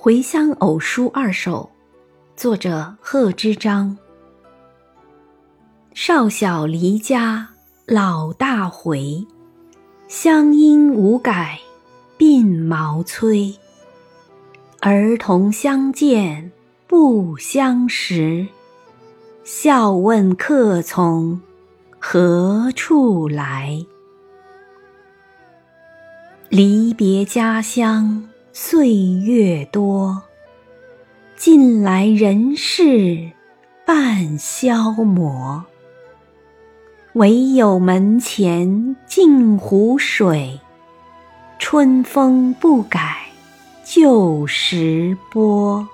回乡偶书二首，作者贺知章。少小离家老大回，乡音无改鬓毛衰。儿童相见不相识，笑问客从何处来。离别家乡。岁月多，近来人事半消磨。唯有门前镜湖水，春风不改旧时波。